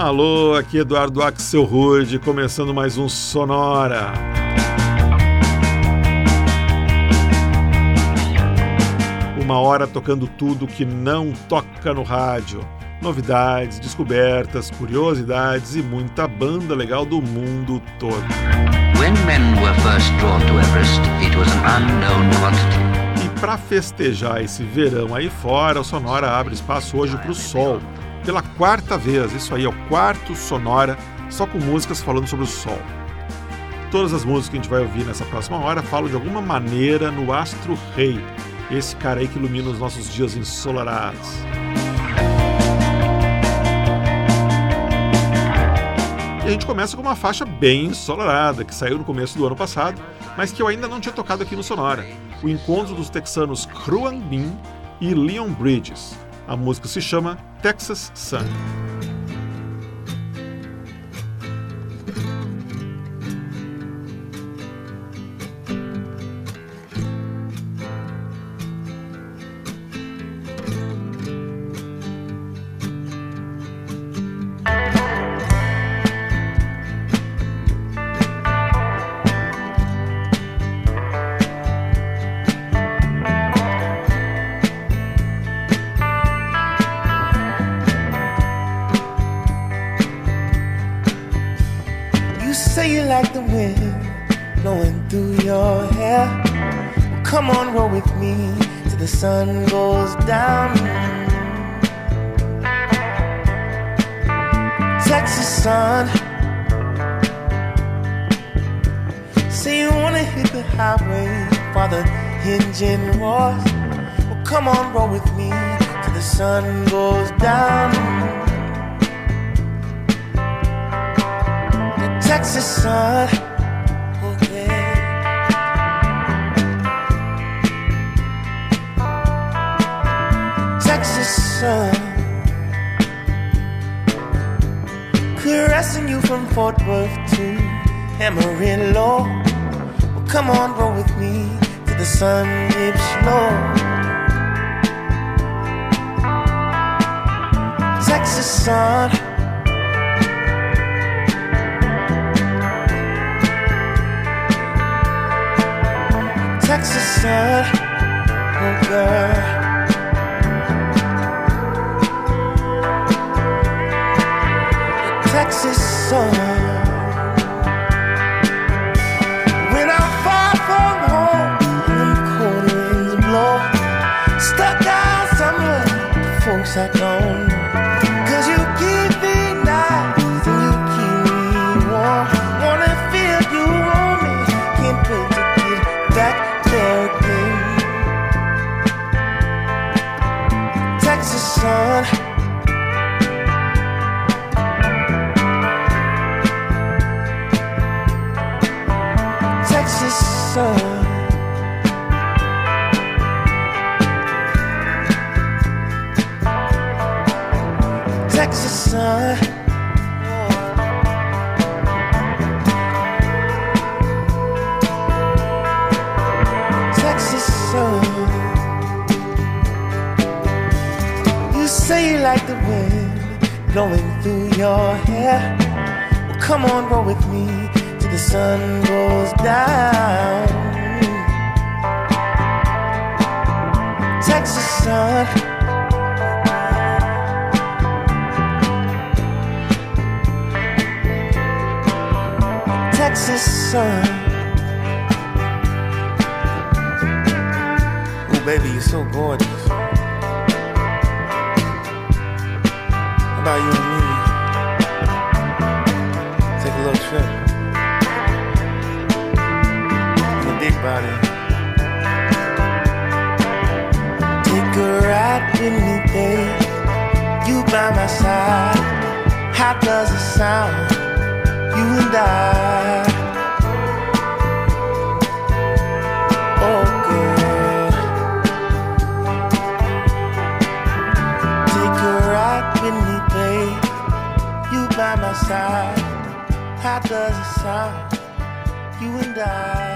Alô, aqui Eduardo Axel Rude, começando mais um Sonora. Uma hora tocando tudo que não toca no rádio. Novidades, descobertas, curiosidades e muita banda legal do mundo todo. E para festejar esse verão aí fora, o Sonora abre espaço hoje para o sol pela quarta vez. Isso aí é o quarto Sonora, só com músicas falando sobre o Sol. Todas as músicas que a gente vai ouvir nessa próxima hora falam de alguma maneira no astro rei, esse cara aí que ilumina os nossos dias ensolarados. E a gente começa com uma faixa bem ensolarada, que saiu no começo do ano passado, mas que eu ainda não tinha tocado aqui no Sonora. O encontro dos texanos Kruan Bin e Leon Bridges. A música se chama Texas Sun. Texas sun. Say you wanna hit the highway for the engine roars. Well, come on, roll with me till the sun goes down. The Texas sun. Texas sun. Caressing you from Fort Worth to Amarillo. Well, come on, roll with me to the sun dips low. Texas sun. Texas sun, oh girl. song Texas sun. Texas sun. You say you like the wind blowing through your hair. Well, come on, roll with me to the sun goes down. Texas sun. Texas sun. Oh, baby, you're so gorgeous. How about you and me? Take a little trip. body. Take a ride with me, babe. You by my side. How does it sound? You and I. How does it sound? You and I.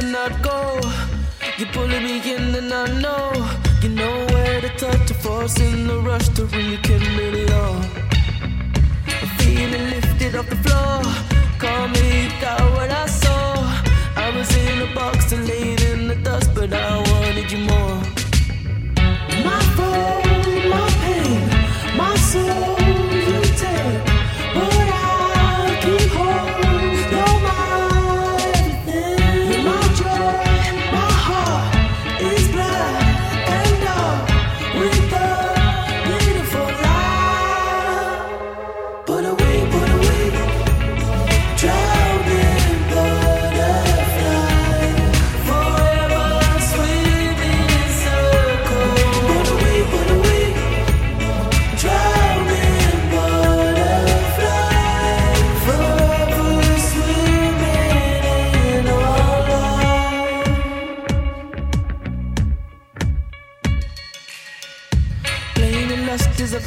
and go. You're pulling me in and I know you know where to touch the force in the rush to rekindle it all. I'm feeling lifted off the floor. Call me, got what I saw. I was in a box and laid in the dust, but I wanted you more. My fault, my pain, my soul.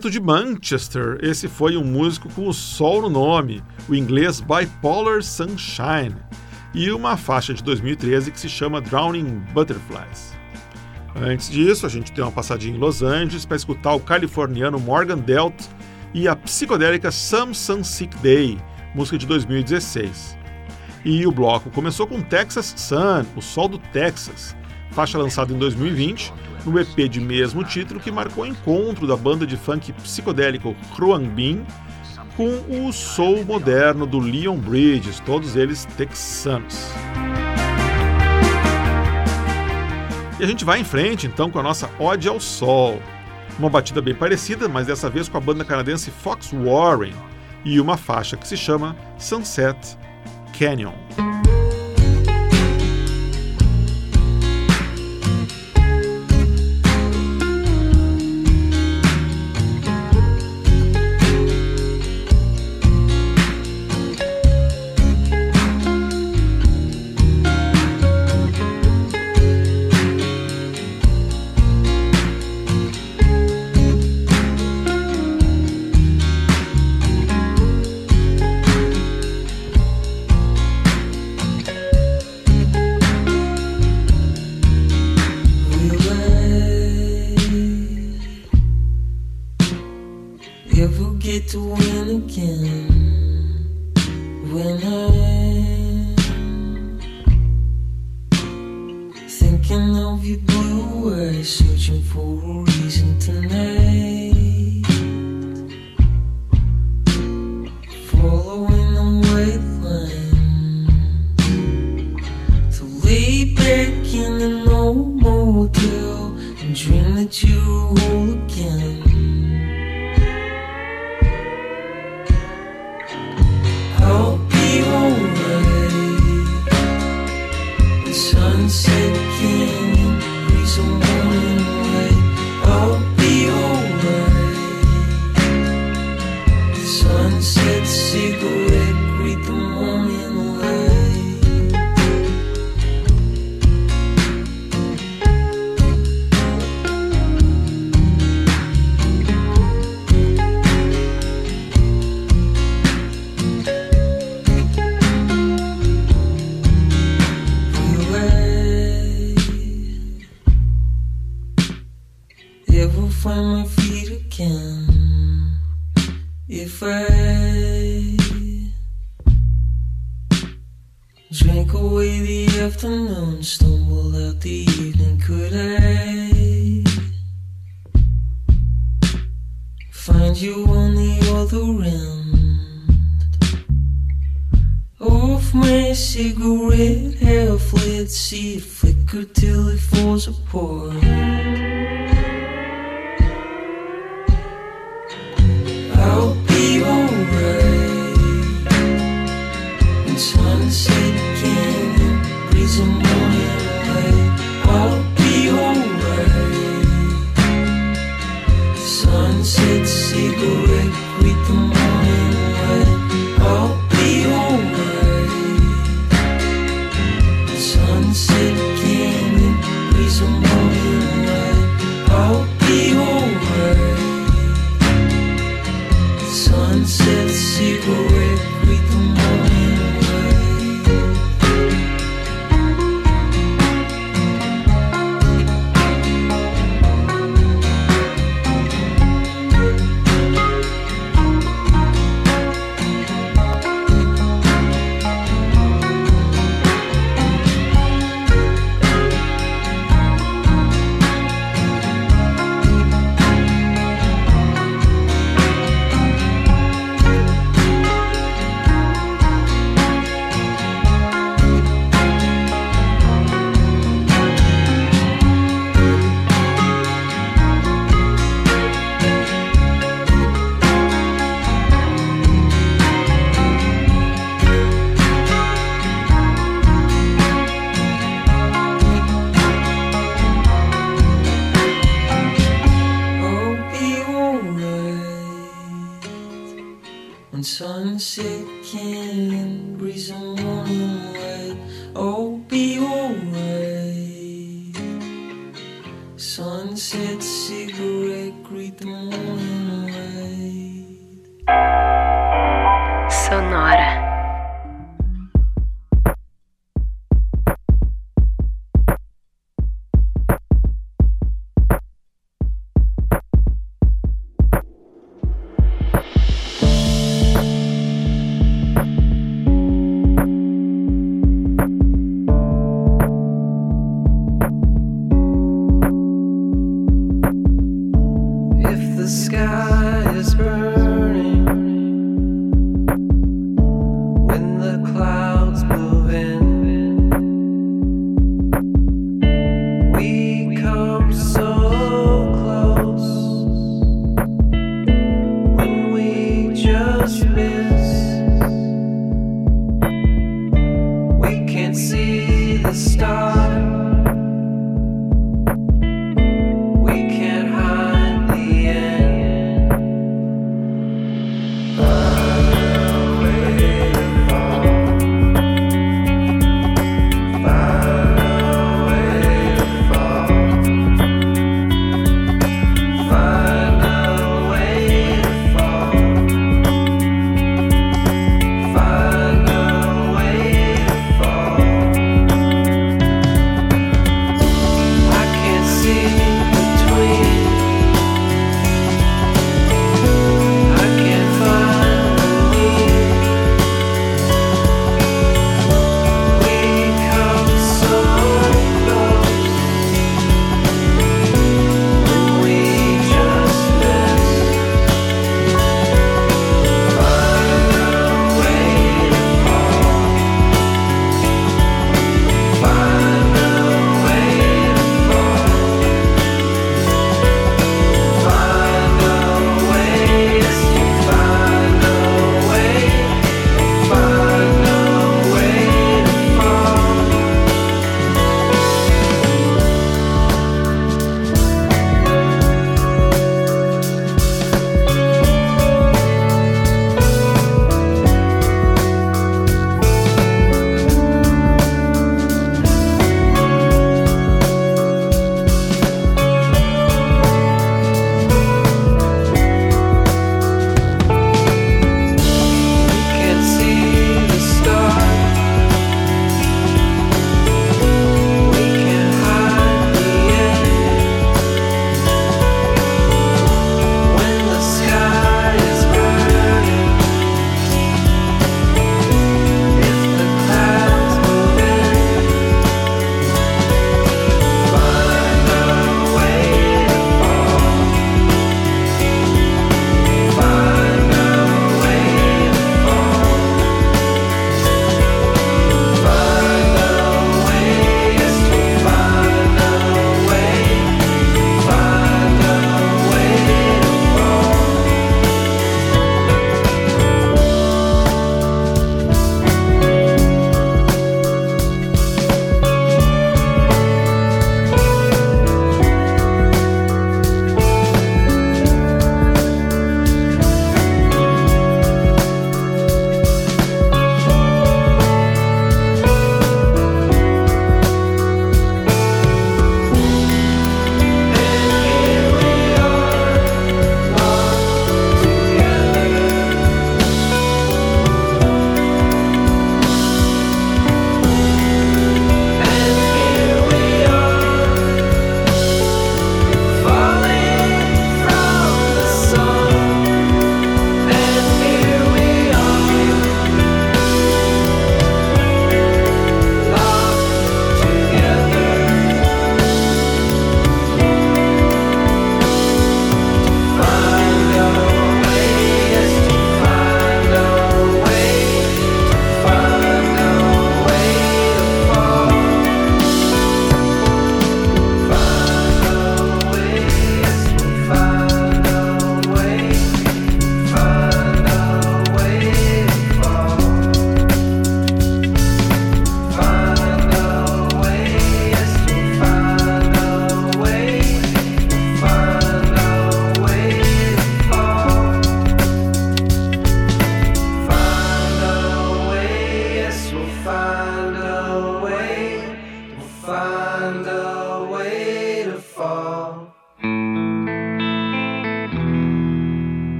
Direto de Manchester, esse foi um músico com o sol no nome, o inglês Bipolar Sunshine, e uma faixa de 2013 que se chama Drowning Butterflies. Antes disso, a gente tem uma passadinha em Los Angeles para escutar o californiano Morgan Delt e a psicodélica Some Sun Sick Day, música de 2016. E o bloco começou com Texas Sun, o Sol do Texas, faixa lançada em 2020 no EP de mesmo título que marcou o encontro da banda de funk psicodélico Bin com o soul moderno do Leon Bridges, todos eles texanos. E a gente vai em frente então com a nossa Ode ao Sol. Uma batida bem parecida, mas dessa vez com a banda canadense Fox Warren e uma faixa que se chama Sunset Canyon. If I Drink away the afternoon, stumble out the evening. Could I find you on the other end? of my cigarette, half lit, see it flicker till it falls apart. sunset again, morning light. I'll be. Sunset cigarette.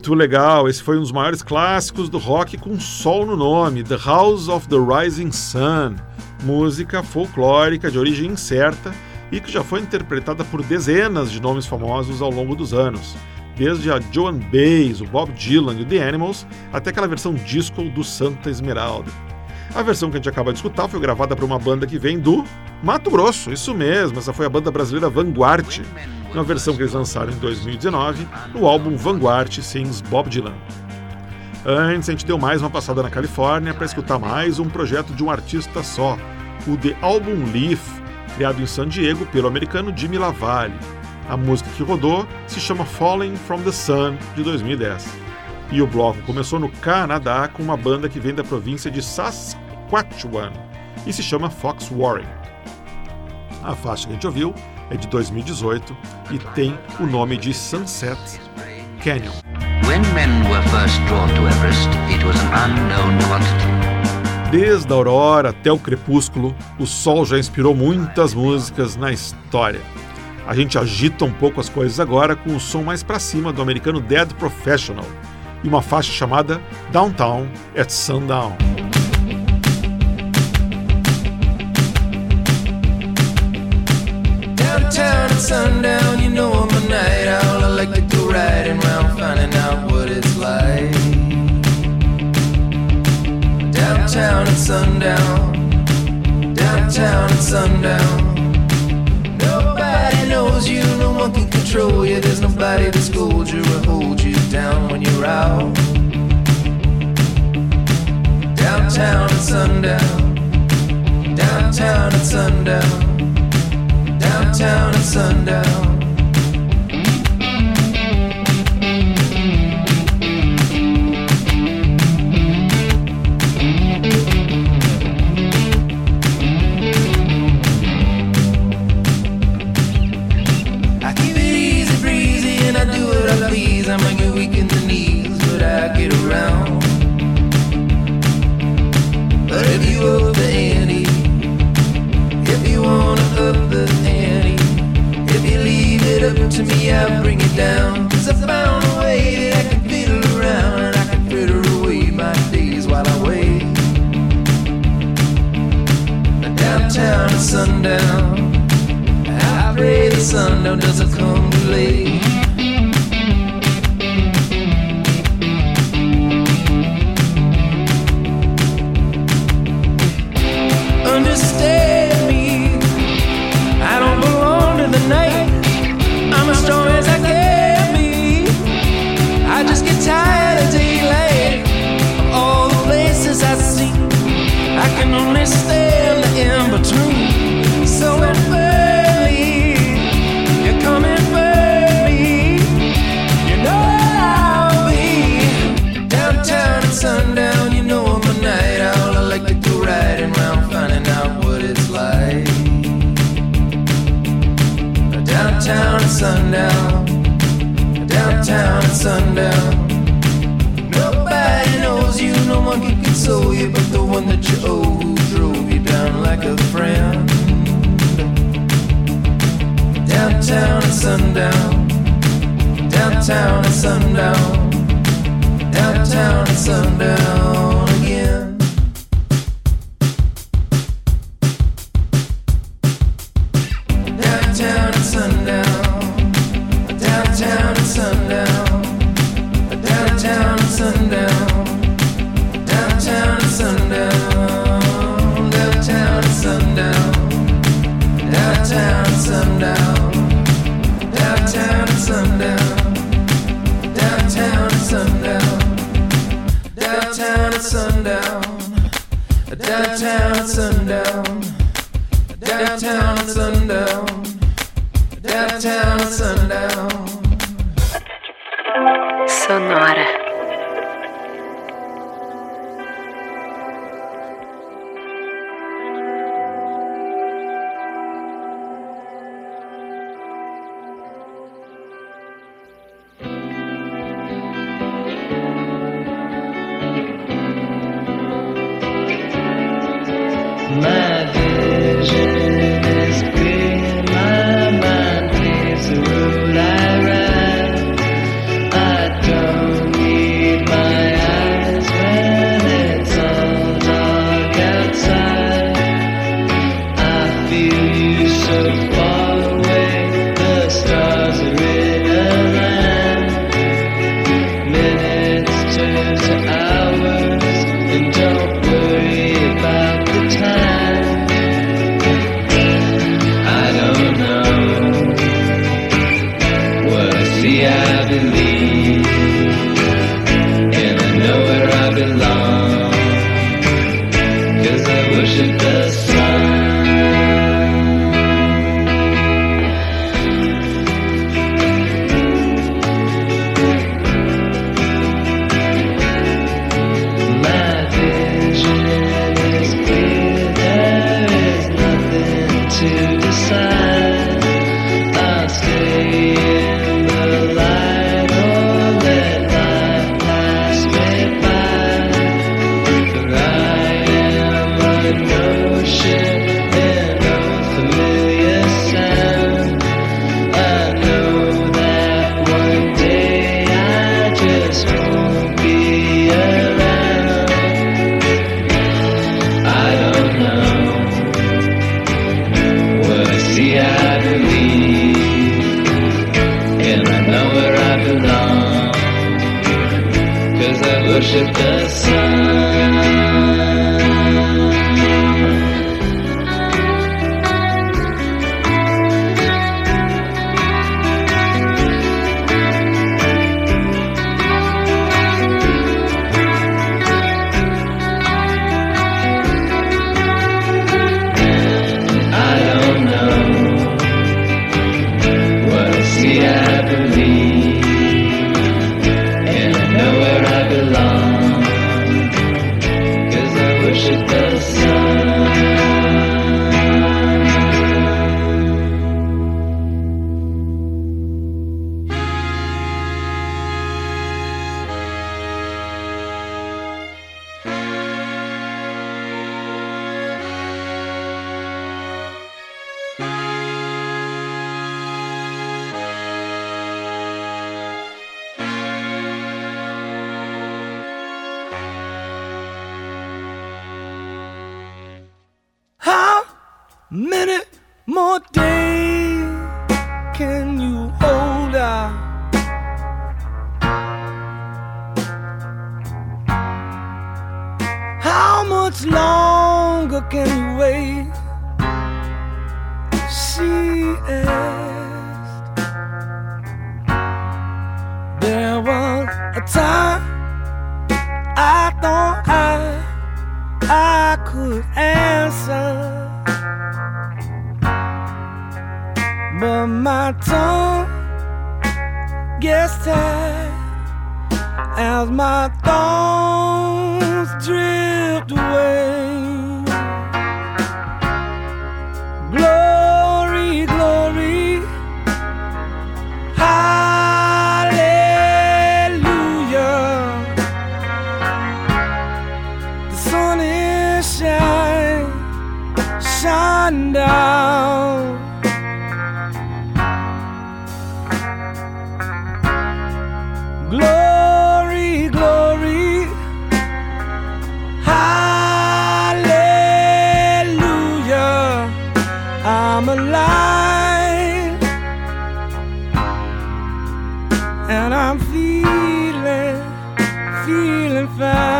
Muito legal, esse foi um dos maiores clássicos do rock com sol no nome, The House of the Rising Sun, música folclórica de origem incerta e que já foi interpretada por dezenas de nomes famosos ao longo dos anos, desde a Joan Baez, o Bob Dylan e o The Animals, até aquela versão disco do Santa Esmeralda. A versão que a gente acaba de escutar foi gravada por uma banda que vem do Mato Grosso, isso mesmo, essa foi a banda brasileira Vanguard, uma versão que eles lançaram em 2019 no álbum Vanguard Sings Bob Dylan. Antes, a gente deu mais uma passada na Califórnia para escutar mais um projeto de um artista só, o The Album Leaf, criado em San Diego pelo americano Jimmy Lavalle. A música que rodou se chama Falling from the Sun, de 2010. E o bloco começou no Canadá com uma banda que vem da província de Saskatchewan e se chama Fox Warren. A faixa que a gente ouviu é de 2018 e tem o nome de Sunset Canyon. Desde a aurora até o crepúsculo, o sol já inspirou muitas músicas na história. A gente agita um pouco as coisas agora com o som mais para cima do americano Dead Professional e uma faixa chamada Downtown at Sundown. Downtown at sundown, you know I'm a night owl. I like to go riding around, finding out what it's like. Downtown at sundown, downtown at sundown. No one can control you. There's nobody to scold you or hold you down when you're out. Downtown at sundown, downtown at sundown downtown at sundown. Sundown. Downtown at sundown. Downtown at sundown I believe. minute. found.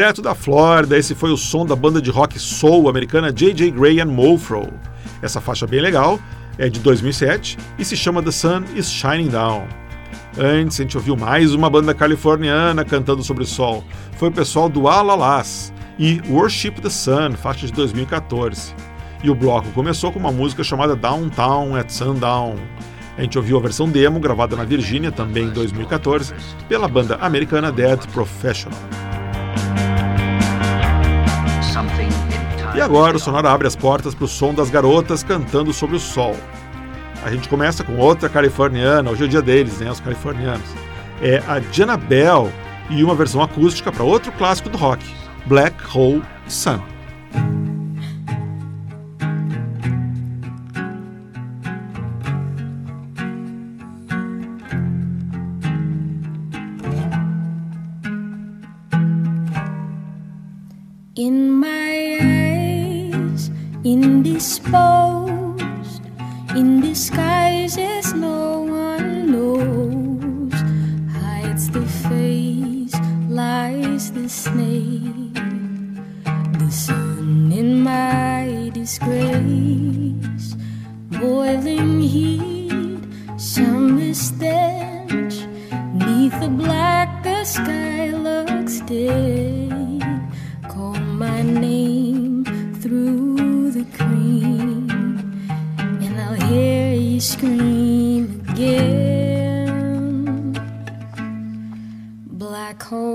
Direto da Flórida, esse foi o som da banda de rock soul americana J.J. Gray and Mofro. Essa faixa bem legal é de 2007 e se chama The Sun is Shining Down. Antes, a gente ouviu mais uma banda californiana cantando sobre o sol. Foi o pessoal do Alalás e Worship the Sun, faixa de 2014. E o bloco começou com uma música chamada Downtown at Sundown. A gente ouviu a versão demo, gravada na Virgínia, também em 2014, pela banda americana Dead Professional. E agora o Sonora abre as portas para o som das garotas cantando sobre o sol. A gente começa com outra californiana, hoje é o dia deles, né, os californianos. É a Jana Bell e uma versão acústica para outro clássico do rock, Black Hole Sun. is the snake, the sun in my disgrace, boiling heat, summer stench, neath the black the sky looks dead.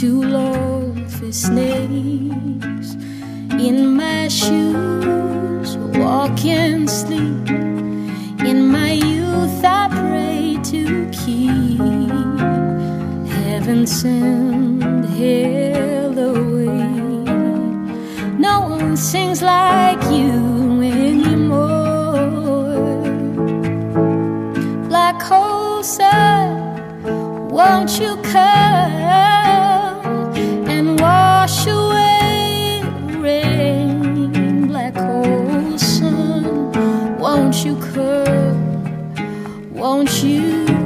too low for snakes in my shoes, walk and sleep. In my youth, I pray to keep heaven send hell away. No one sings like. won't you?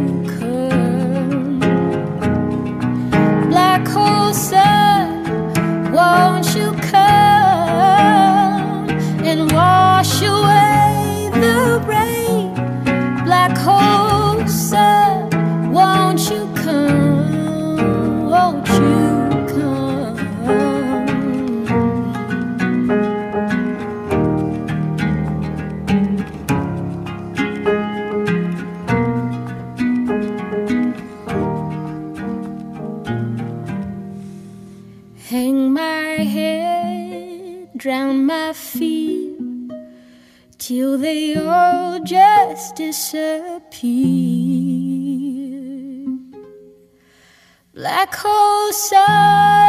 sun.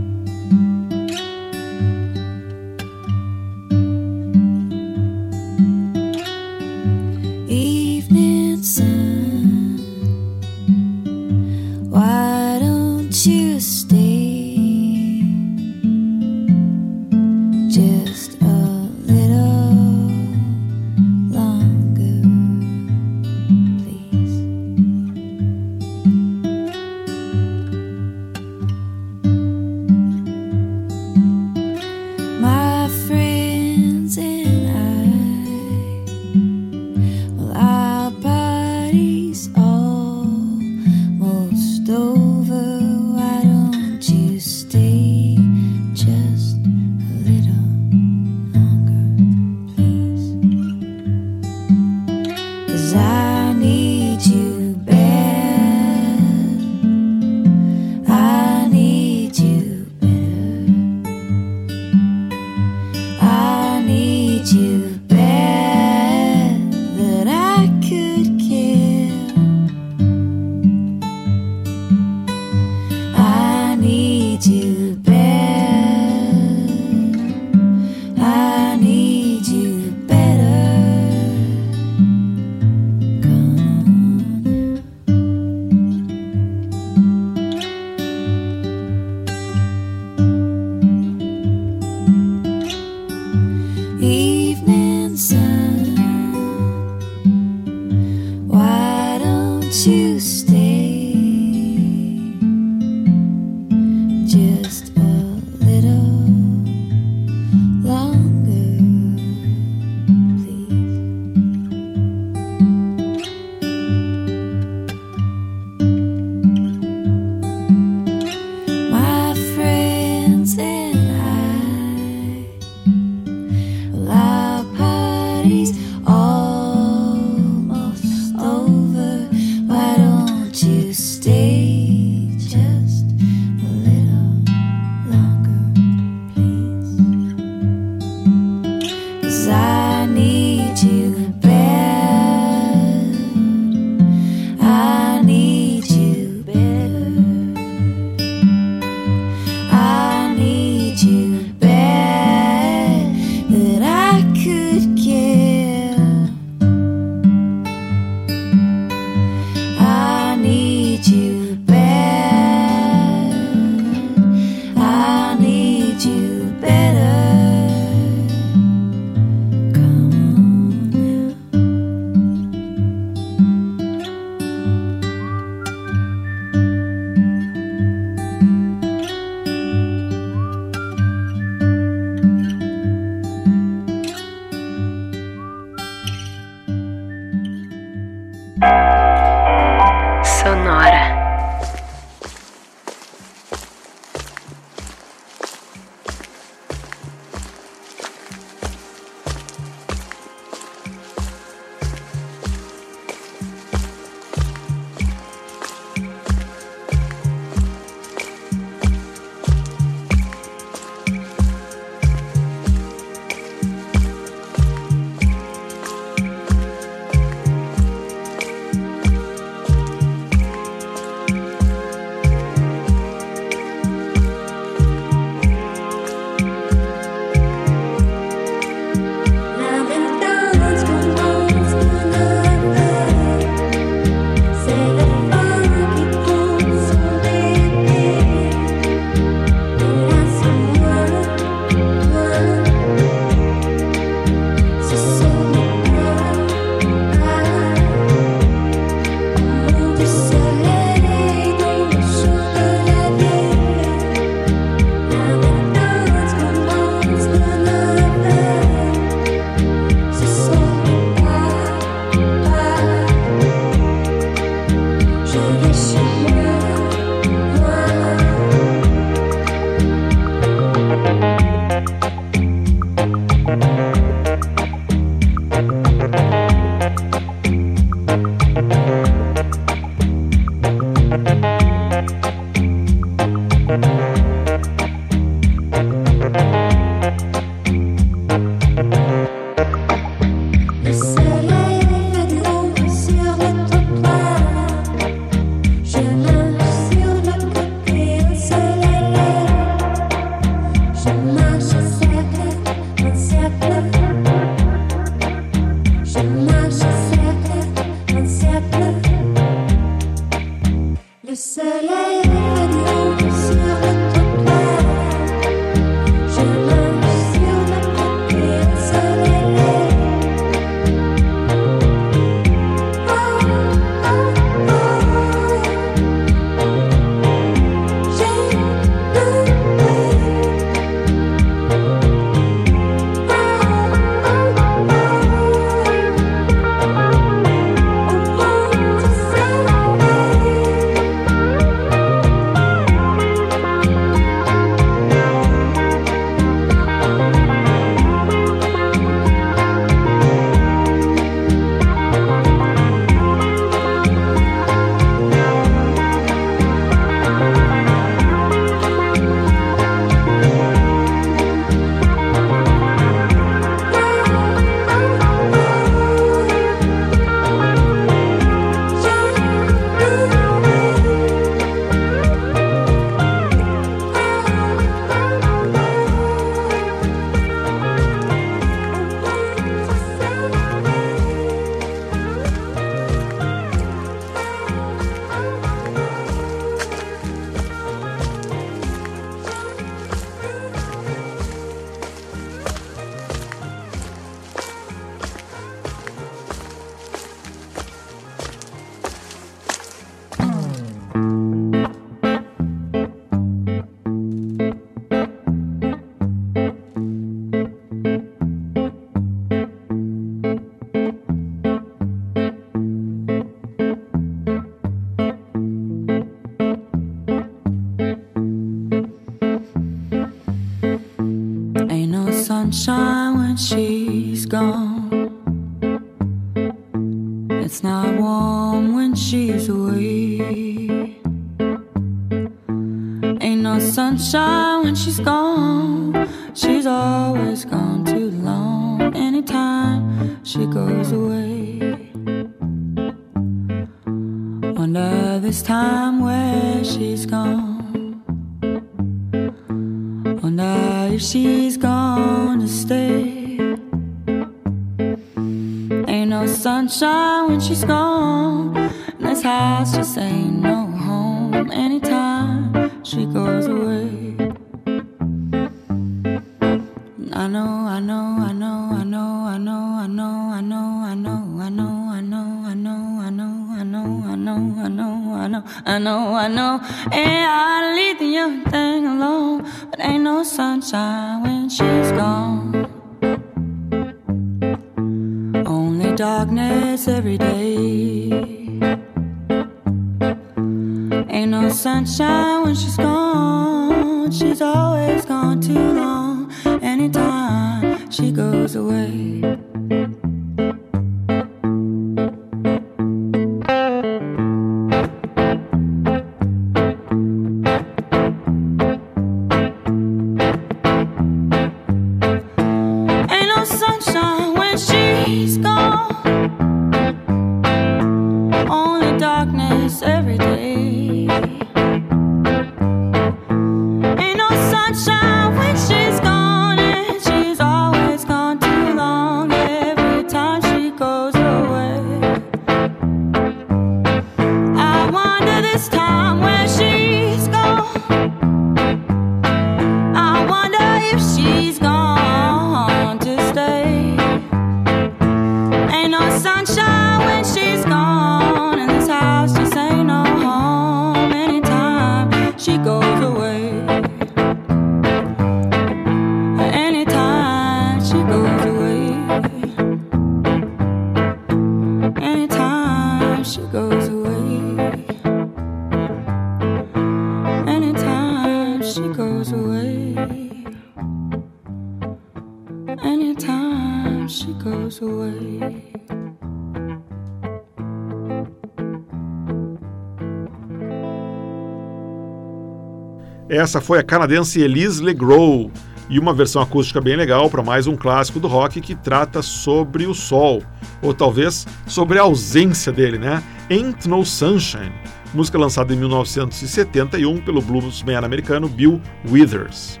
Essa foi a canadense Elise Legros e uma versão acústica bem legal para mais um clássico do rock que trata sobre o sol, ou talvez sobre a ausência dele, né? Ain't No Sunshine, música lançada em 1971 pelo bluesman americano Bill Withers.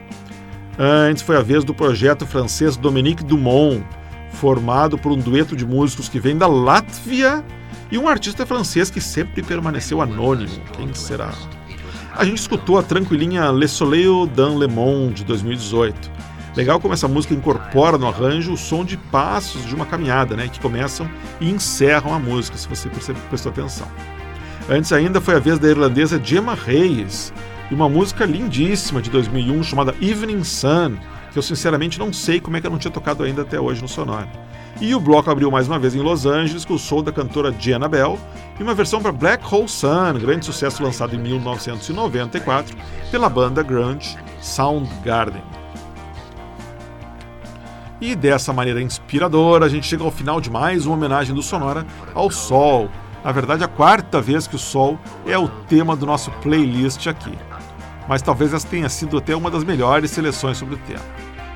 Antes foi a vez do projeto francês Dominique Dumont, formado por um dueto de músicos que vem da Látvia e um artista francês que sempre permaneceu anônimo. Quem será? A gente escutou a tranquilinha Le Soleil dans le Monde de 2018. Legal como essa música incorpora no arranjo o som de passos de uma caminhada, né, que começam e encerram a música, se você prestou atenção. Antes ainda foi a vez da irlandesa Gemma Reyes e uma música lindíssima de 2001 chamada Evening Sun, que eu sinceramente não sei como é que eu não tinha tocado ainda até hoje no Sonora. E o bloco abriu mais uma vez em Los Angeles com o show da cantora Diana Bell e uma versão para Black Hole Sun, grande sucesso lançado em 1994 pela banda grunge Soundgarden. E dessa maneira inspiradora, a gente chega ao final de mais uma homenagem do Sonora ao Sol. Na verdade, a quarta vez que o Sol é o tema do nosso playlist aqui. Mas talvez essa tenha sido até uma das melhores seleções sobre o tema.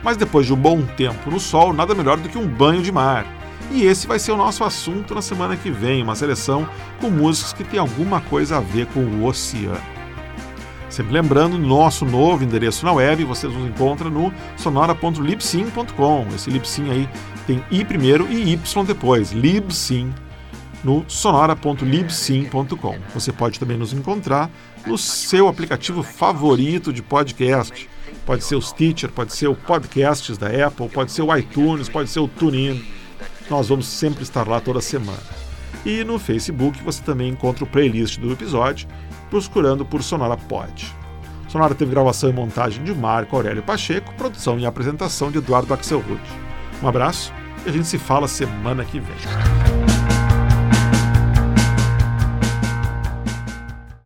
Mas depois de um bom tempo no sol, nada melhor do que um banho de mar. E esse vai ser o nosso assunto na semana que vem, uma seleção com músicas que tem alguma coisa a ver com o oceano. Sempre lembrando, nosso novo endereço na web vocês nos encontram no sonora.libsyn.com. Esse Libsyn aí tem I primeiro e Y depois, Libsyn, no sonora.libsyn.com. Você pode também nos encontrar no seu aplicativo favorito de podcast Pode ser o Stitcher, pode ser o Podcasts da Apple, pode ser o iTunes, pode ser o TuneIn. Nós vamos sempre estar lá toda semana. E no Facebook você também encontra o playlist do episódio, procurando por Sonora Pod. Sonora teve gravação e montagem de Marco Aurélio Pacheco, produção e apresentação de Eduardo Axelrod. Um abraço e a gente se fala semana que vem.